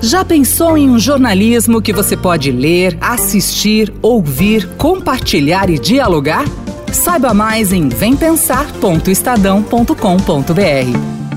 Já pensou em um jornalismo que você pode ler, assistir, ouvir, compartilhar e dialogar? Saiba mais em vempensar.estadão.com.br.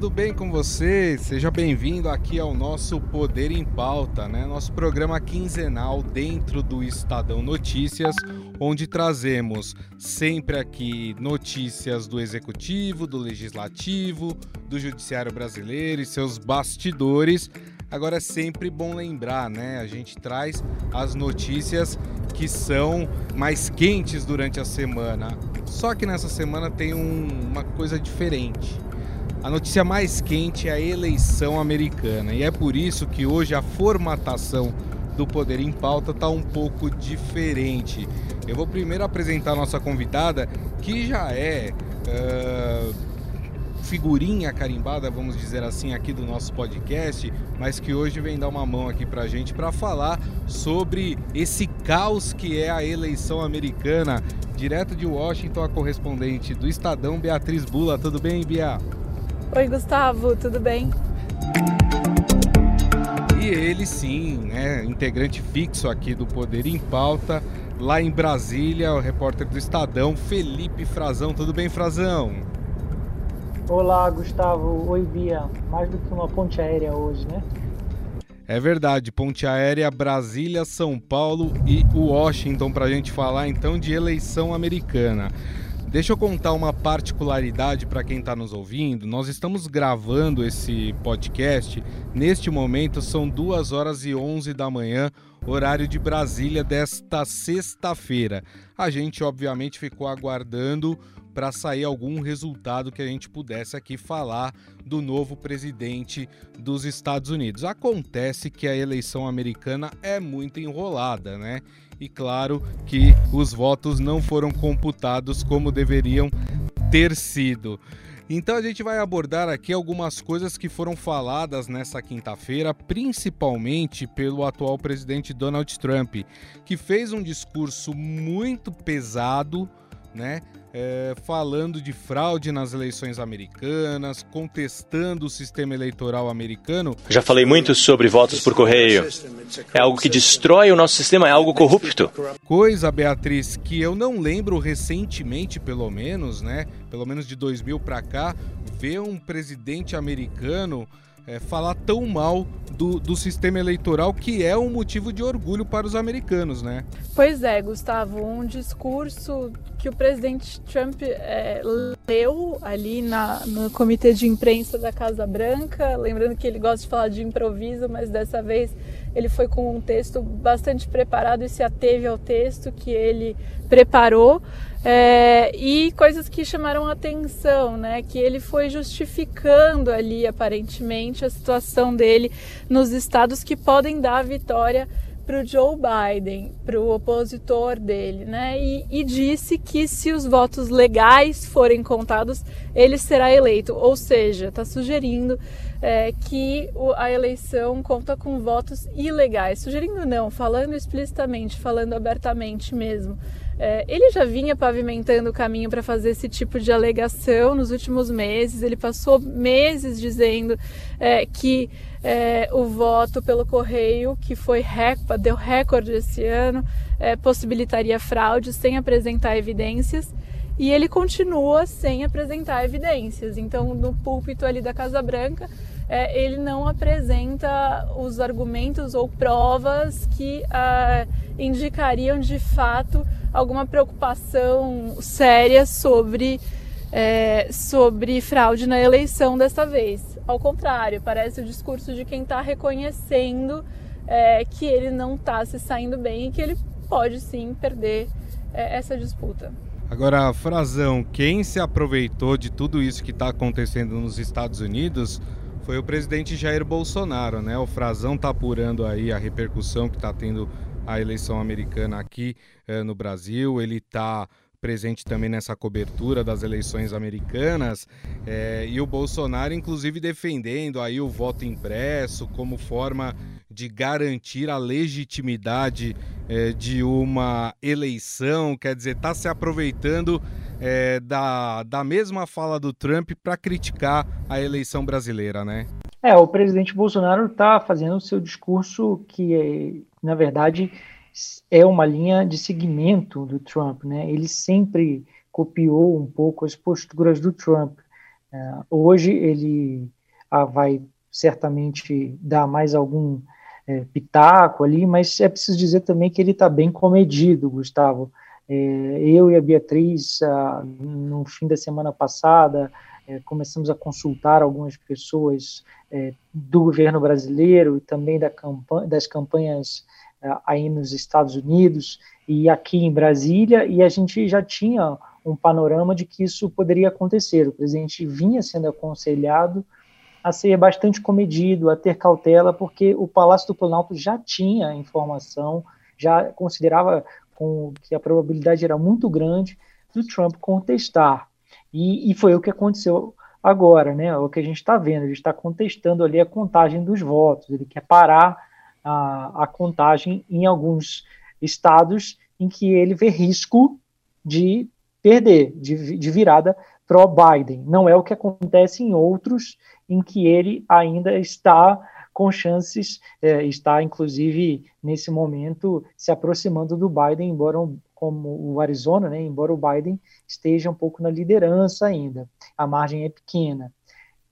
tudo bem com você? Seja bem-vindo aqui ao nosso Poder em Pauta, né? Nosso programa quinzenal dentro do Estadão Notícias, onde trazemos sempre aqui notícias do executivo, do legislativo, do judiciário brasileiro e seus bastidores. Agora é sempre bom lembrar, né? A gente traz as notícias que são mais quentes durante a semana. Só que nessa semana tem um, uma coisa diferente a notícia mais quente é a eleição americana e é por isso que hoje a formatação do Poder em Pauta está um pouco diferente. Eu vou primeiro apresentar a nossa convidada, que já é uh, figurinha carimbada, vamos dizer assim, aqui do nosso podcast, mas que hoje vem dar uma mão aqui para gente para falar sobre esse caos que é a eleição americana. Direto de Washington, a correspondente do Estadão, Beatriz Bula. Tudo bem, Bia? Oi, Gustavo, tudo bem? E ele sim, né, integrante fixo aqui do Poder em Pauta, lá em Brasília, o repórter do Estadão, Felipe Frazão. Tudo bem, Frazão? Olá, Gustavo. Oi, Bia. Mais do que uma ponte aérea hoje, né? É verdade, ponte aérea Brasília, São Paulo e Washington para a gente falar então de eleição americana. Deixa eu contar uma particularidade para quem está nos ouvindo. Nós estamos gravando esse podcast. Neste momento são 2 horas e 11 da manhã, horário de Brasília desta sexta-feira. A gente, obviamente, ficou aguardando para sair algum resultado que a gente pudesse aqui falar do novo presidente dos Estados Unidos. Acontece que a eleição americana é muito enrolada, né? E claro que os votos não foram computados como deveriam ter sido. Então a gente vai abordar aqui algumas coisas que foram faladas nessa quinta-feira, principalmente pelo atual presidente Donald Trump, que fez um discurso muito pesado, né? É, falando de fraude nas eleições americanas, contestando o sistema eleitoral americano. Já falei muito sobre votos por correio. É algo que destrói o nosso sistema, é algo corrupto. Coisa, Beatriz, que eu não lembro recentemente, pelo menos, né? Pelo menos de 2000 para cá, ver um presidente americano é, falar tão mal do, do sistema eleitoral, que é um motivo de orgulho para os americanos, né? Pois é, Gustavo, um discurso que o presidente Trump é, leu ali na, no comitê de imprensa da Casa Branca, lembrando que ele gosta de falar de improviso, mas dessa vez ele foi com um texto bastante preparado e se ateve ao texto que ele preparou. É, e coisas que chamaram atenção, né? Que ele foi justificando ali, aparentemente, a situação dele nos estados que podem dar a vitória para o Joe Biden, para o opositor dele, né? E, e, disse que se os votos legais forem contados, ele será eleito. Ou seja, está sugerindo é, que o, a eleição conta com votos ilegais. Sugerindo não, falando explicitamente, falando abertamente mesmo. É, ele já vinha pavimentando o caminho para fazer esse tipo de alegação nos últimos meses. Ele passou meses dizendo é, que é, o voto pelo correio, que foi deu recorde esse ano, é, possibilitaria fraude sem apresentar evidências. E ele continua sem apresentar evidências. Então, no púlpito ali da Casa Branca, é, ele não apresenta os argumentos ou provas que ah, indicariam de fato alguma preocupação séria sobre, é, sobre fraude na eleição desta vez. Ao contrário, parece o discurso de quem está reconhecendo é, que ele não está se saindo bem e que ele pode sim perder é, essa disputa. Agora, Frazão, quem se aproveitou de tudo isso que está acontecendo nos Estados Unidos foi o presidente Jair Bolsonaro, né? O Frazão está apurando aí a repercussão que está tendo a eleição americana aqui eh, no Brasil. Ele está presente também nessa cobertura das eleições americanas eh, e o Bolsonaro, inclusive, defendendo aí o voto impresso como forma de garantir a legitimidade é, de uma eleição, quer dizer, está se aproveitando é, da, da mesma fala do Trump para criticar a eleição brasileira, né? É, o presidente Bolsonaro está fazendo o seu discurso que, na verdade, é uma linha de seguimento do Trump, né? Ele sempre copiou um pouco as posturas do Trump. É, hoje ele ah, vai certamente dar mais algum é, pitaco ali, mas é preciso dizer também que ele está bem comedido, Gustavo. É, eu e a Beatriz, ah, no fim da semana passada, é, começamos a consultar algumas pessoas é, do governo brasileiro e também da campanha, das campanhas aí nos Estados Unidos e aqui em Brasília, e a gente já tinha um panorama de que isso poderia acontecer. O presidente vinha sendo aconselhado a ser bastante comedido, a ter cautela, porque o Palácio do Planalto já tinha informação, já considerava com, que a probabilidade era muito grande do Trump contestar. E, e foi o que aconteceu agora, né? O que a gente está vendo, ele está contestando ali a contagem dos votos, ele quer parar a, a contagem em alguns estados em que ele vê risco de perder, de, de virada pró-Biden. Não é o que acontece em outros em que ele ainda está com chances, é, está inclusive nesse momento se aproximando do Biden, embora como o Arizona, né, embora o Biden esteja um pouco na liderança ainda, a margem é pequena.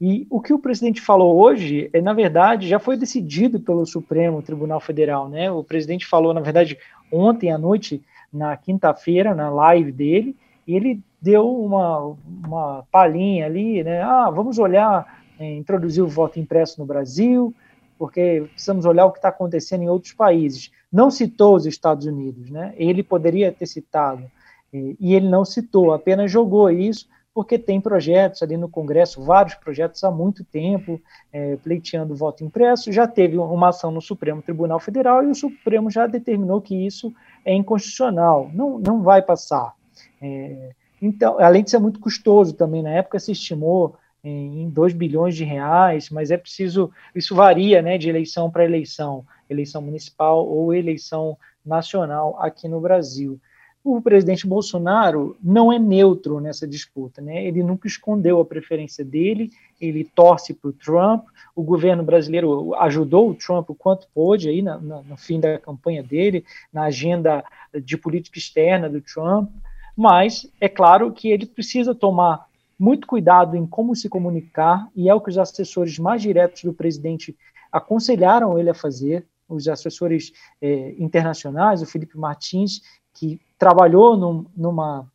E o que o presidente falou hoje, é, na verdade, já foi decidido pelo Supremo Tribunal Federal. Né? O presidente falou, na verdade, ontem à noite, na quinta-feira, na live dele, e ele deu uma, uma palhinha ali, né? Ah, vamos olhar, é, introduzir o voto impresso no Brasil, porque precisamos olhar o que está acontecendo em outros países. Não citou os Estados Unidos, né? Ele poderia ter citado, e ele não citou, apenas jogou isso, porque tem projetos ali no Congresso, vários projetos há muito tempo, é, pleiteando voto impresso. Já teve uma ação no Supremo Tribunal Federal e o Supremo já determinou que isso é inconstitucional, não, não vai passar. É, então, além de ser muito custoso também, na época se estimou em 2 bilhões de reais, mas é preciso, isso varia né, de eleição para eleição, eleição municipal ou eleição nacional aqui no Brasil. O presidente Bolsonaro não é neutro nessa disputa, né? ele nunca escondeu a preferência dele, ele torce para o Trump, o governo brasileiro ajudou o Trump o quanto pôde aí na, na, no fim da campanha dele, na agenda de política externa do Trump, mas é claro que ele precisa tomar muito cuidado em como se comunicar, e é o que os assessores mais diretos do presidente aconselharam ele a fazer, os assessores eh, internacionais, o Felipe Martins, que trabalhou num, numa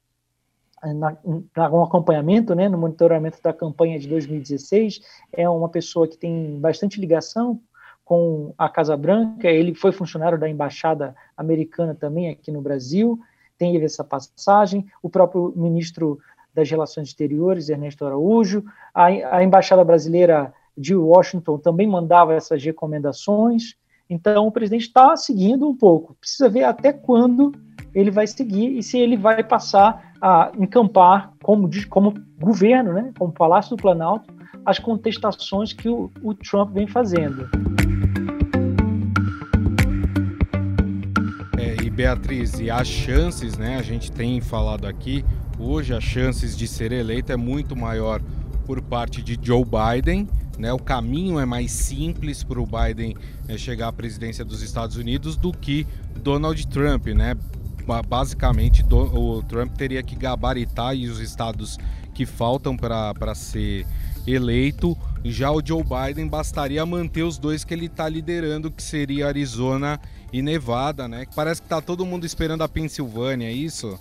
na, um acompanhamento, né, no monitoramento da campanha de 2016, é uma pessoa que tem bastante ligação com a Casa Branca, ele foi funcionário da embaixada americana também aqui no Brasil, teve essa passagem, o próprio ministro das Relações Exteriores, Ernesto Araújo, a, a Embaixada Brasileira de Washington também mandava essas recomendações. Então, o presidente está seguindo um pouco. Precisa ver até quando ele vai seguir e se ele vai passar a encampar como, como governo, né, como Palácio do Planalto, as contestações que o, o Trump vem fazendo. É, e Beatriz, e as chances, né, a gente tem falado aqui, hoje as chances de ser eleito é muito maior por parte de Joe Biden, né? O caminho é mais simples para o Biden é, chegar à presidência dos Estados Unidos do que Donald Trump, né? Basicamente, do, o Trump teria que gabaritar e os estados que faltam para ser eleito. Já o Joe Biden bastaria manter os dois que ele está liderando, que seria Arizona e Nevada, né? Parece que está todo mundo esperando a Pensilvânia, é isso?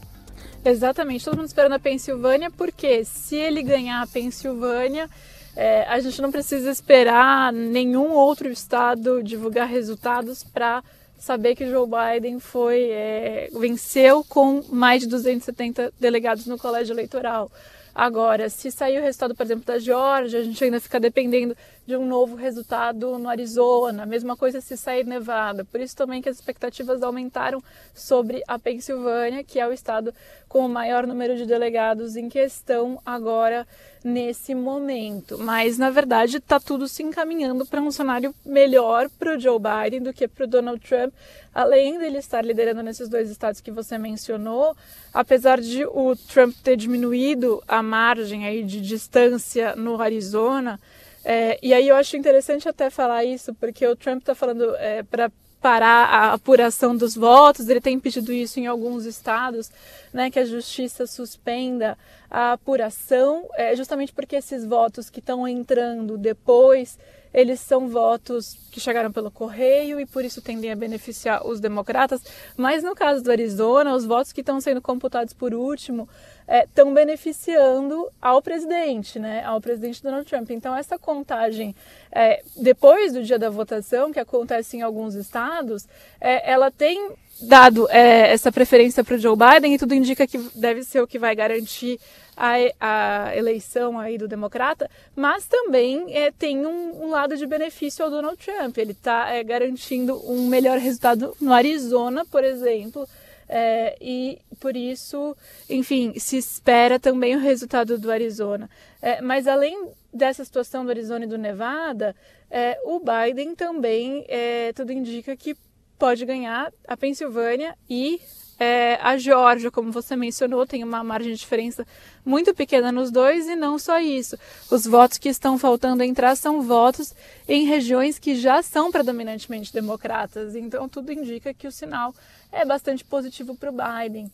Exatamente, todo mundo esperando a Pensilvânia, porque se ele ganhar a Pensilvânia, é, a gente não precisa esperar nenhum outro estado divulgar resultados para saber que Joe Biden foi é, venceu com mais de 270 delegados no colégio eleitoral. Agora, se sair o resultado, por exemplo, da Geórgia, a gente ainda fica dependendo de um novo resultado no Arizona, mesma coisa se sair Nevada. Por isso também que as expectativas aumentaram sobre a Pensilvânia, que é o estado com o maior número de delegados em questão agora nesse momento. Mas na verdade está tudo se encaminhando para um cenário melhor para o Joe Biden do que para o Donald Trump, além dele estar liderando nesses dois estados que você mencionou, apesar de o Trump ter diminuído a margem aí de distância no Arizona. É, e aí eu acho interessante até falar isso, porque o Trump está falando é, para parar a apuração dos votos, ele tem pedido isso em alguns estados, né, que a justiça suspenda a apuração, é, justamente porque esses votos que estão entrando depois eles são votos que chegaram pelo correio e por isso tendem a beneficiar os democratas. Mas no caso do Arizona, os votos que estão sendo computados por último estão é, beneficiando ao presidente, né, ao presidente Donald Trump. Então essa contagem é, depois do dia da votação, que acontece em alguns estados, é, ela tem dado é, essa preferência para o Joe Biden e tudo indica que deve ser o que vai garantir a, a eleição aí do democrata, mas também é, tem um, um, lado de benefício ao Donald Trump. Ele está é, garantindo um melhor resultado no Arizona, por exemplo, é, e por isso, enfim, se espera também o resultado do Arizona. É, mas além dessa situação do Arizona e do Nevada, é, o Biden também, é, tudo indica que pode ganhar a Pensilvânia e é, a Geórgia, como você mencionou, tem uma margem de diferença muito pequena nos dois, e não só isso. Os votos que estão faltando entrar são votos em regiões que já são predominantemente democratas. Então, tudo indica que o sinal é bastante positivo para o Biden.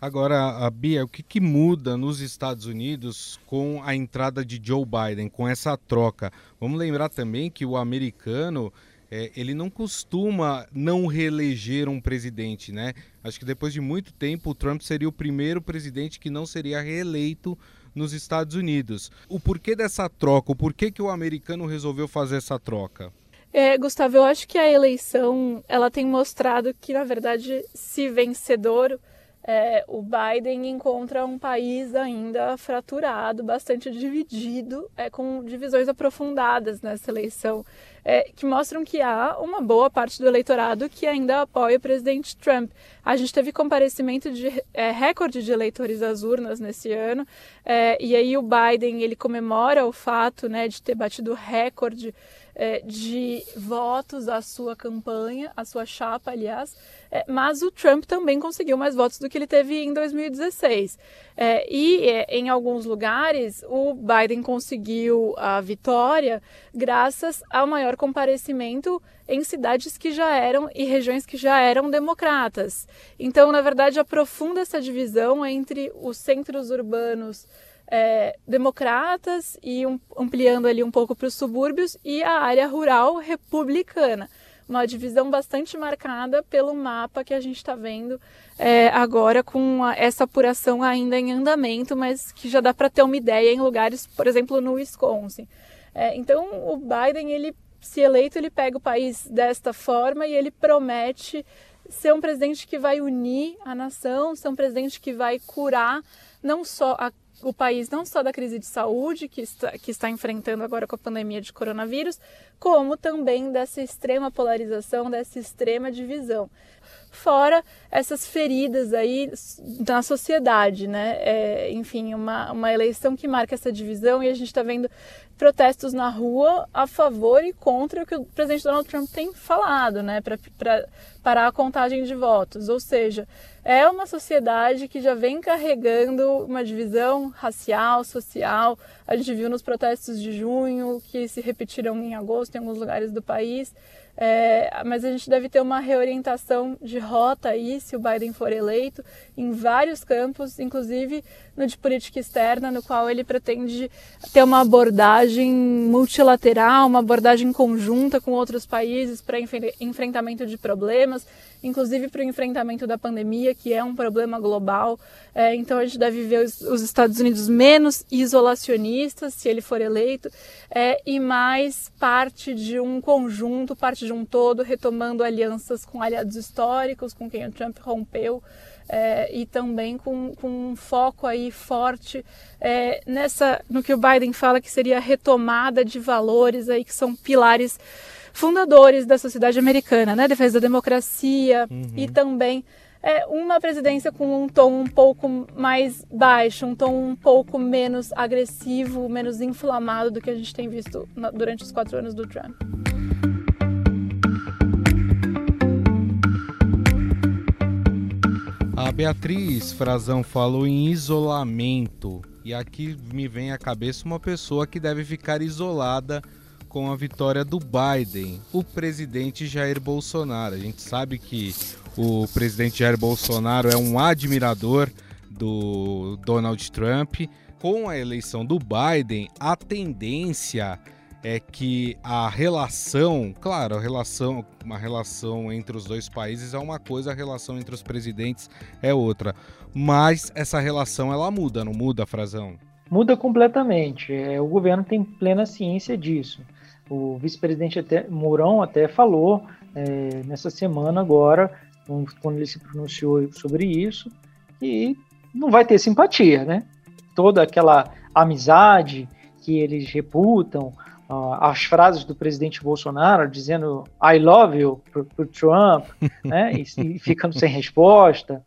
Agora, a Bia, o que, que, muda nos Estados Unidos com a entrada de Joe Biden, com essa troca? Vamos lembrar também que o americano é, ele não costuma não reeleger um presidente, né? Acho que depois de muito tempo o Trump seria o primeiro presidente que não seria reeleito nos Estados Unidos. O porquê dessa troca? O porquê que o americano resolveu fazer essa troca? É, Gustavo, eu acho que a eleição ela tem mostrado que, na verdade, se vencedor, é, o Biden encontra um país ainda fraturado, bastante dividido, é, com divisões aprofundadas nessa eleição é, que mostram que há uma boa parte do eleitorado que ainda apoia o presidente Trump. A gente teve comparecimento de é, recorde de eleitores às urnas nesse ano, é, e aí o Biden ele comemora o fato né, de ter batido recorde é, de votos à sua campanha, à sua chapa, aliás, é, mas o Trump também conseguiu mais votos do que ele teve em 2016. É, e é, em alguns lugares o Biden conseguiu a vitória graças ao maior comparecimento em cidades que já eram e regiões que já eram democratas. Então, na verdade, aprofunda essa divisão entre os centros urbanos é, democratas e um, ampliando ali um pouco para os subúrbios e a área rural republicana. Uma divisão bastante marcada pelo mapa que a gente está vendo é, agora com a, essa apuração ainda em andamento, mas que já dá para ter uma ideia em lugares, por exemplo, no Wisconsin. É, então, o Biden, ele, se eleito, ele pega o país desta forma e ele promete ser um presidente que vai unir a nação, ser um presidente que vai curar não só a o país não só da crise de saúde que está, que está enfrentando agora com a pandemia de coronavírus, como também dessa extrema polarização, dessa extrema divisão. Fora essas feridas aí na sociedade, né? É, enfim, uma, uma eleição que marca essa divisão e a gente está vendo protestos na rua a favor e contra o que o presidente Donald Trump tem falado, né? Para parar a contagem de votos. Ou seja, é uma sociedade que já vem carregando uma divisão racial, social. A gente viu nos protestos de junho, que se repetiram em agosto em alguns lugares do país. É, mas a gente deve ter uma reorientação de rota aí, se o Biden for eleito, em vários campos, inclusive no de política externa, no qual ele pretende ter uma abordagem multilateral, uma abordagem conjunta com outros países para enfrentamento de problemas, inclusive para o enfrentamento da pandemia, que é um problema global. É, então a gente deve ver os, os, Estados Unidos menos isolacionistas, se ele for eleito, é, e mais parte de um conjunto, parte de um todo, retomando alianças com aliados históricos, com quem o Trump rompeu é, e também com, com, um foco aí forte é, nessa no que o Biden fala que seria a retomada de valores aí que são pilares fundadores da sociedade americana, né? Defesa da democracia uhum. e também é, uma presidência com um tom um pouco mais baixo, um tom um pouco menos agressivo, menos inflamado do que a gente tem visto na, durante os quatro anos do Trump. A Beatriz Frazão falou em isolamento e aqui me vem à cabeça uma pessoa que deve ficar isolada com a vitória do Biden, o presidente Jair Bolsonaro. A gente sabe que o presidente Jair Bolsonaro é um admirador do Donald Trump. Com a eleição do Biden, a tendência é que a relação, claro, a relação, uma relação entre os dois países é uma coisa, a relação entre os presidentes é outra. Mas essa relação ela muda, não muda, Frazão? Muda completamente. É, o governo tem plena ciência disso. O vice-presidente até Mourão até falou é, nessa semana agora, quando ele se pronunciou sobre isso, que não vai ter simpatia, né? Toda aquela amizade que eles reputam, uh, as frases do presidente Bolsonaro dizendo I love you para o Trump, né, e, e, ficando sem resposta,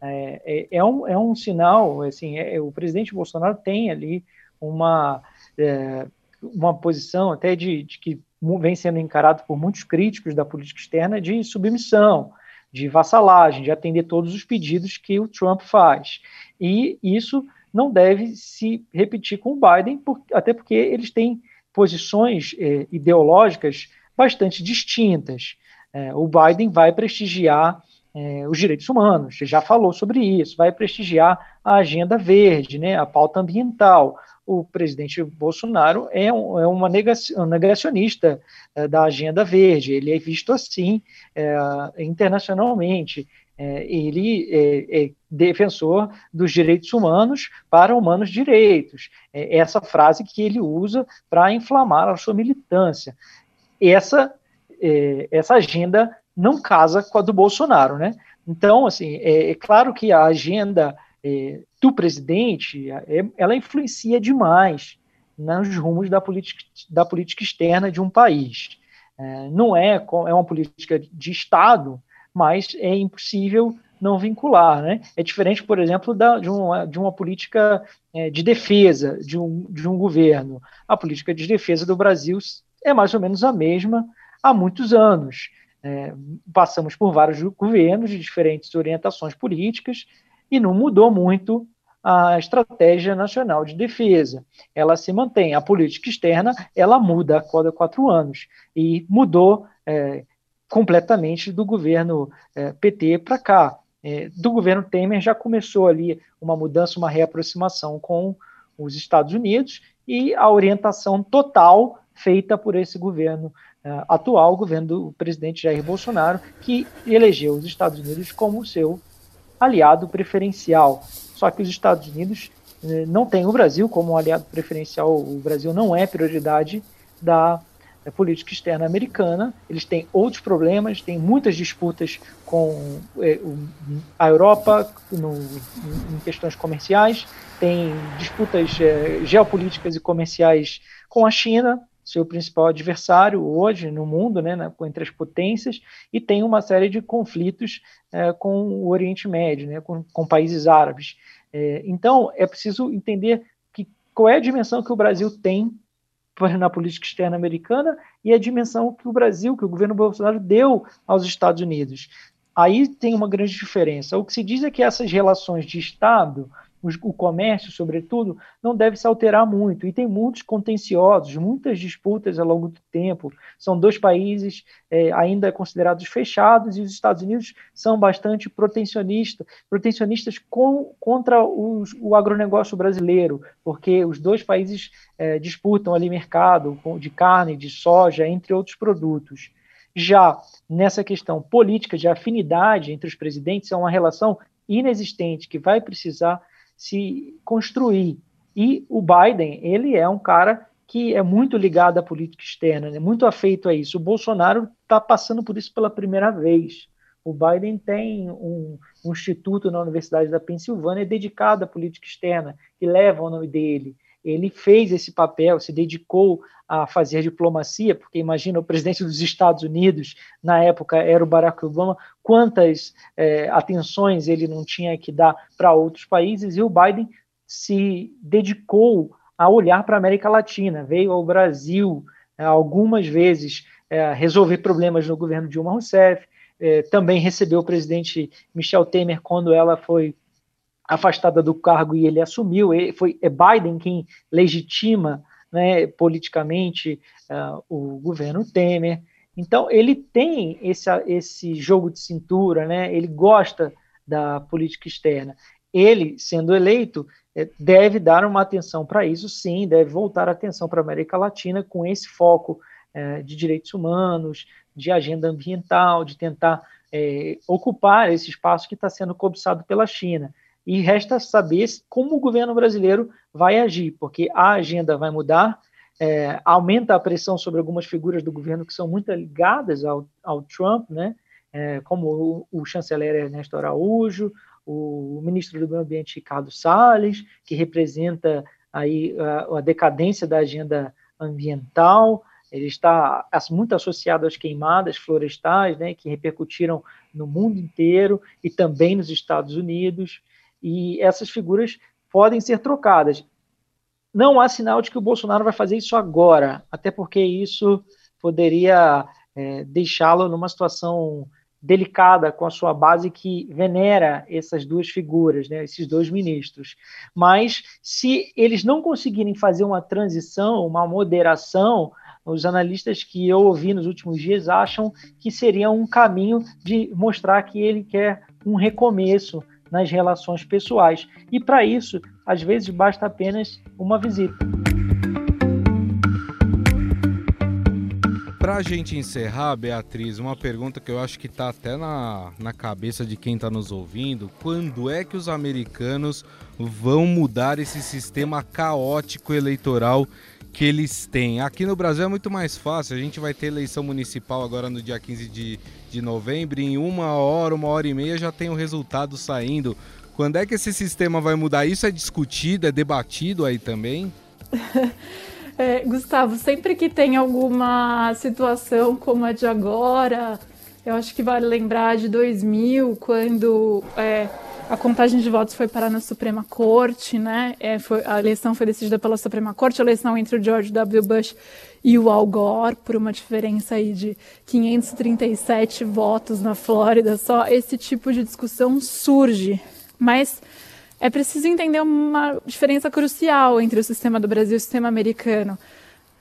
é, é, é, um, é um sinal, assim, é, o presidente Bolsonaro tem ali uma, é, uma posição até de, de que vem sendo encarado por muitos críticos da política externa de submissão, de vassalagem, de atender todos os pedidos que o Trump faz. E isso não deve se repetir com o Biden, por, até porque eles têm posições eh, ideológicas bastante distintas. Eh, o Biden vai prestigiar eh, os direitos humanos, já falou sobre isso, vai prestigiar a agenda verde, né, a pauta ambiental. O presidente Bolsonaro é, um, é uma negacionista da agenda verde, ele é visto assim internacionalmente. É, ele é, é, defensor dos direitos humanos para humanos direitos. É essa frase que ele usa para inflamar a sua militância. Essa, é, essa agenda não casa com a do Bolsonaro, né? Então, assim, é, é claro que a agenda é, do presidente, ela influencia demais nos rumos da política, da política externa de um país. não é, é uma política de Estado, mas é impossível não vincular. Né? É diferente, por exemplo, da, de, uma, de uma política é, de defesa de um, de um governo. A política de defesa do Brasil é mais ou menos a mesma há muitos anos. É, passamos por vários governos de diferentes orientações políticas e não mudou muito a estratégia nacional de defesa. Ela se mantém. A política externa ela muda a cada quatro anos e mudou é, completamente do governo é, PT para cá. É, do governo Temer já começou ali uma mudança, uma reaproximação com os Estados Unidos e a orientação total feita por esse governo uh, atual, o governo do presidente Jair Bolsonaro, que elegeu os Estados Unidos como seu aliado preferencial. Só que os Estados Unidos uh, não têm o Brasil como um aliado preferencial, o Brasil não é prioridade da política externa americana. Eles têm outros problemas, têm muitas disputas com é, a Europa no, em questões comerciais, tem disputas é, geopolíticas e comerciais com a China, seu principal adversário hoje no mundo, né, na, entre as potências, e tem uma série de conflitos é, com o Oriente Médio, né, com, com países árabes. É, então, é preciso entender que, qual é a dimensão que o Brasil tem na política externa americana e a dimensão que o Brasil, que o governo Bolsonaro deu aos Estados Unidos. Aí tem uma grande diferença. O que se diz é que essas relações de Estado o comércio, sobretudo, não deve se alterar muito. E tem muitos contenciosos, muitas disputas ao longo do tempo. São dois países é, ainda considerados fechados e os Estados Unidos são bastante protecionistas, protecionistas com, contra os, o agronegócio brasileiro, porque os dois países é, disputam ali mercado de carne, de soja, entre outros produtos. Já nessa questão política de afinidade entre os presidentes, é uma relação inexistente que vai precisar se construir. E o Biden, ele é um cara que é muito ligado à política externa, né, muito afeito a isso. O Bolsonaro está passando por isso pela primeira vez. O Biden tem um, um instituto na Universidade da Pensilvânia dedicado à política externa, que leva o nome dele. Ele fez esse papel, se dedicou a fazer diplomacia, porque imagina o presidente dos Estados Unidos, na época era o Barack Obama, quantas é, atenções ele não tinha que dar para outros países, e o Biden se dedicou a olhar para a América Latina, veio ao Brasil é, algumas vezes é, resolver problemas no governo Dilma Rousseff, é, também recebeu o presidente Michel Temer quando ela foi afastada do cargo e ele assumiu. Ele foi é Biden quem legitima né, politicamente uh, o governo Temer. Então ele tem esse, esse jogo de cintura, né? Ele gosta da política externa. Ele, sendo eleito, é, deve dar uma atenção para isso, sim, deve voltar a atenção para a América Latina com esse foco é, de direitos humanos, de agenda ambiental, de tentar é, ocupar esse espaço que está sendo cobiçado pela China. E resta saber como o governo brasileiro vai agir, porque a agenda vai mudar, é, aumenta a pressão sobre algumas figuras do governo que são muito ligadas ao, ao Trump, né? É, como o, o, chanceler Ernesto Araújo, o, o, ministro do Meio Ambiente Ricardo Salles, que representa aí a, a decadência da agenda ambiental, ele está muito associado às queimadas florestais, né, que repercutiram no mundo inteiro e também nos Estados Unidos, e essas figuras podem ser trocadas. Não há sinal de que o Bolsonaro vai fazer isso agora, até porque isso poderia é, deixá-lo numa situação delicada com a sua base que venera essas duas figuras, né, esses dois ministros. Mas se eles não conseguirem fazer uma transição, uma moderação, os analistas que eu ouvi nos últimos dias acham que seria um caminho de mostrar que ele quer um recomeço nas relações pessoais. E para isso, às vezes, basta apenas uma visita. Para a gente encerrar, Beatriz, uma pergunta que eu acho que está até na, na cabeça de quem está nos ouvindo: quando é que os americanos vão mudar esse sistema caótico eleitoral que eles têm. Aqui no Brasil é muito mais fácil. A gente vai ter eleição municipal agora no dia 15 de, de novembro. Em uma hora, uma hora e meia já tem o resultado saindo. Quando é que esse sistema vai mudar? Isso é discutido, é debatido aí também? é, Gustavo, sempre que tem alguma situação como a de agora, eu acho que vale lembrar de 2000, quando. É, a contagem de votos foi parar na Suprema Corte, né? É, foi, a eleição foi decidida pela Suprema Corte, a eleição entre o George W. Bush e o Al Gore, por uma diferença aí de 537 votos na Flórida. Só esse tipo de discussão surge. Mas é preciso entender uma diferença crucial entre o sistema do Brasil e o sistema americano.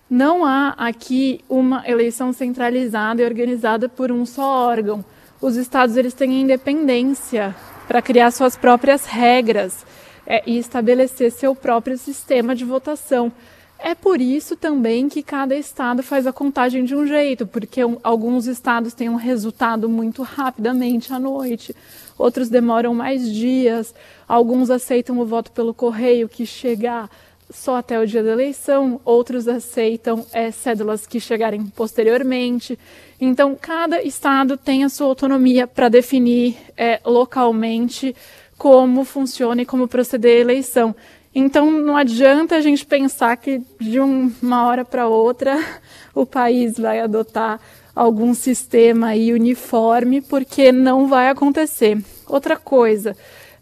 Não há aqui uma eleição centralizada e organizada por um só órgão. Os estados eles têm independência para criar suas próprias regras é, e estabelecer seu próprio sistema de votação. É por isso também que cada estado faz a contagem de um jeito, porque um, alguns estados têm um resultado muito rapidamente à noite, outros demoram mais dias, alguns aceitam o voto pelo correio que chega só até o dia da eleição, outros aceitam é, cédulas que chegarem posteriormente. Então, cada estado tem a sua autonomia para definir é, localmente como funciona e como proceder a eleição. Então, não adianta a gente pensar que de uma hora para outra o país vai adotar algum sistema uniforme, porque não vai acontecer. Outra coisa,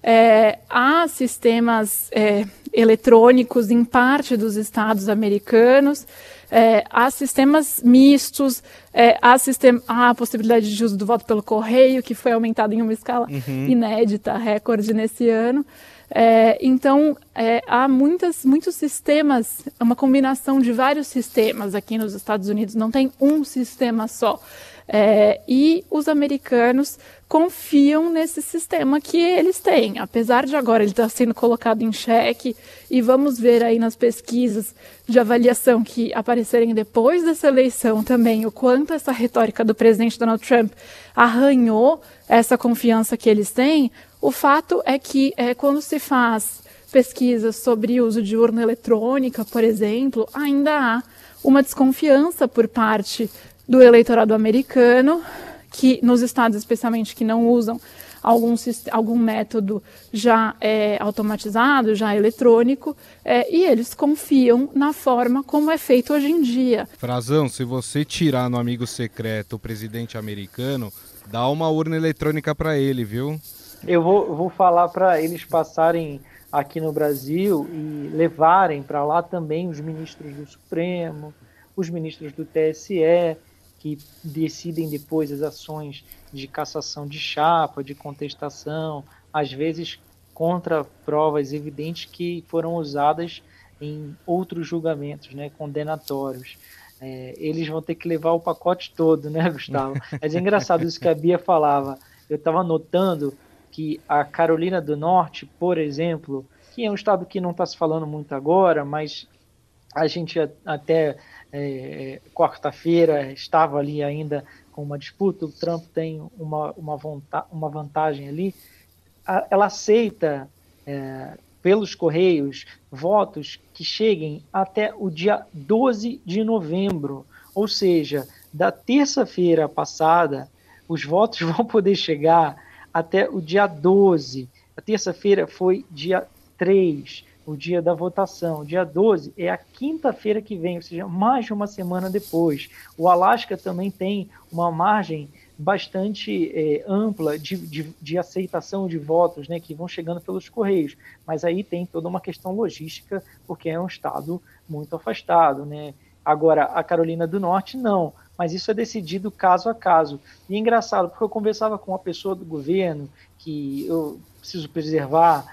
é, há sistemas é, eletrônicos em parte dos estados americanos, é, há sistemas mistos, é, há, sistema, há a possibilidade de uso do voto pelo correio, que foi aumentado em uma escala uhum. inédita, recorde nesse ano. É, então, é, há muitas, muitos sistemas, uma combinação de vários sistemas aqui nos Estados Unidos, não tem um sistema só. É, e os americanos confiam nesse sistema que eles têm, apesar de agora ele estar sendo colocado em xeque, e vamos ver aí nas pesquisas de avaliação que aparecerem depois dessa eleição também o quanto essa retórica do presidente Donald Trump arranhou essa confiança que eles têm. O fato é que é, quando se faz pesquisas sobre uso de urna eletrônica, por exemplo, ainda há uma desconfiança por parte do eleitorado americano que nos estados especialmente que não usam algum, algum método já é, automatizado, já eletrônico, é, e eles confiam na forma como é feito hoje em dia. Frazão, se você tirar no amigo secreto o presidente americano, dá uma urna eletrônica para ele, viu? Eu vou, vou falar para eles passarem aqui no Brasil e levarem para lá também os ministros do Supremo, os ministros do TSE, que decidem depois as ações de cassação de chapa, de contestação, às vezes contra provas evidentes que foram usadas em outros julgamentos, né, condenatórios. É, eles vão ter que levar o pacote todo, né, Gustavo? Mas é engraçado isso que a Bia falava. Eu estava notando que a Carolina do Norte, por exemplo, que é um estado que não está se falando muito agora, mas a gente até é, quarta-feira estava ali ainda com uma disputa, o Trump tem uma, uma, uma vantagem ali, ela aceita é, pelos Correios votos que cheguem até o dia 12 de novembro, ou seja, da terça-feira passada, os votos vão poder chegar até o dia 12. A terça-feira foi dia 3 o dia da votação. Dia 12 é a quinta-feira que vem, ou seja, mais de uma semana depois. O Alasca também tem uma margem bastante é, ampla de, de, de, aceitação de votos, né, que vão chegando pelos correios. Mas aí tem toda uma questão logística, porque é um estado muito afastado, né? Agora, a Carolina do Norte, não. Mas isso é decidido caso a caso. E é engraçado, porque eu conversava com uma pessoa do governo que eu preciso preservar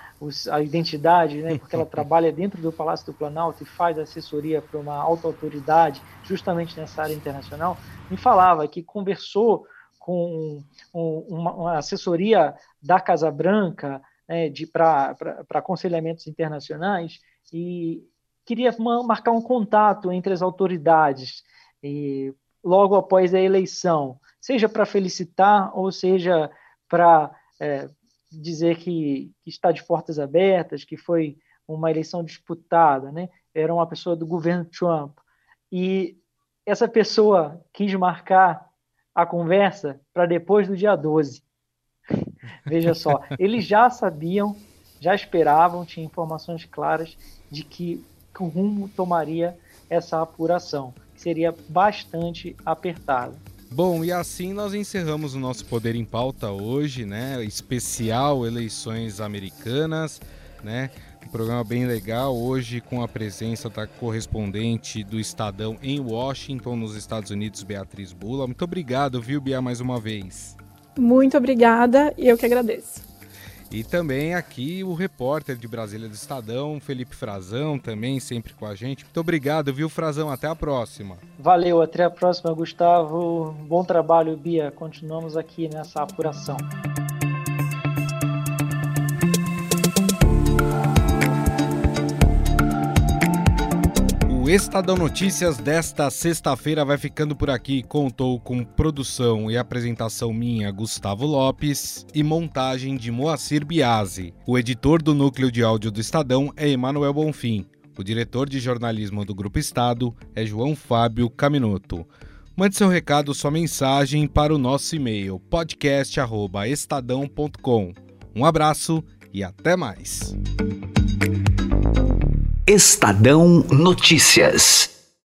a identidade, né, porque ela trabalha dentro do Palácio do Planalto e faz assessoria para uma alta autoridade, justamente nessa área internacional, me falava que conversou com uma, uma assessoria da Casa Branca né, para aconselhamentos internacionais e queria marcar um contato entre as autoridades e, logo após a eleição, seja para felicitar ou seja para é, dizer que, que, está de portas abertas, que foi uma eleição disputada, né? Era uma pessoa do governo Trump. E essa pessoa quis marcar a conversa para depois do dia 12. Veja só, eles já sabiam, já esperavam, tinham informações claras de que o rumo tomaria essa apuração, que seria bastante apertada. Bom, e assim nós encerramos o nosso Poder em Pauta hoje, né? Especial eleições americanas, né? Um programa bem legal hoje com a presença da correspondente do Estadão em Washington, nos Estados Unidos, Beatriz Bula. Muito obrigado, viu, Bia, mais uma vez. Muito obrigada e eu que agradeço. E também aqui o repórter de Brasília do Estadão, Felipe Frazão, também sempre com a gente. Muito obrigado, viu, Frazão? Até a próxima. Valeu, até a próxima, Gustavo. Bom trabalho, Bia. Continuamos aqui nessa apuração. Estadão Notícias desta sexta-feira vai ficando por aqui. Contou com produção e apresentação minha, Gustavo Lopes, e montagem de Moacir Biasi. O editor do núcleo de áudio do Estadão é Emanuel Bonfim. O diretor de jornalismo do Grupo Estado é João Fábio Caminoto. Mande seu recado, sua mensagem para o nosso e-mail podcast@estadão.com. Um abraço e até mais. Estadão Notícias.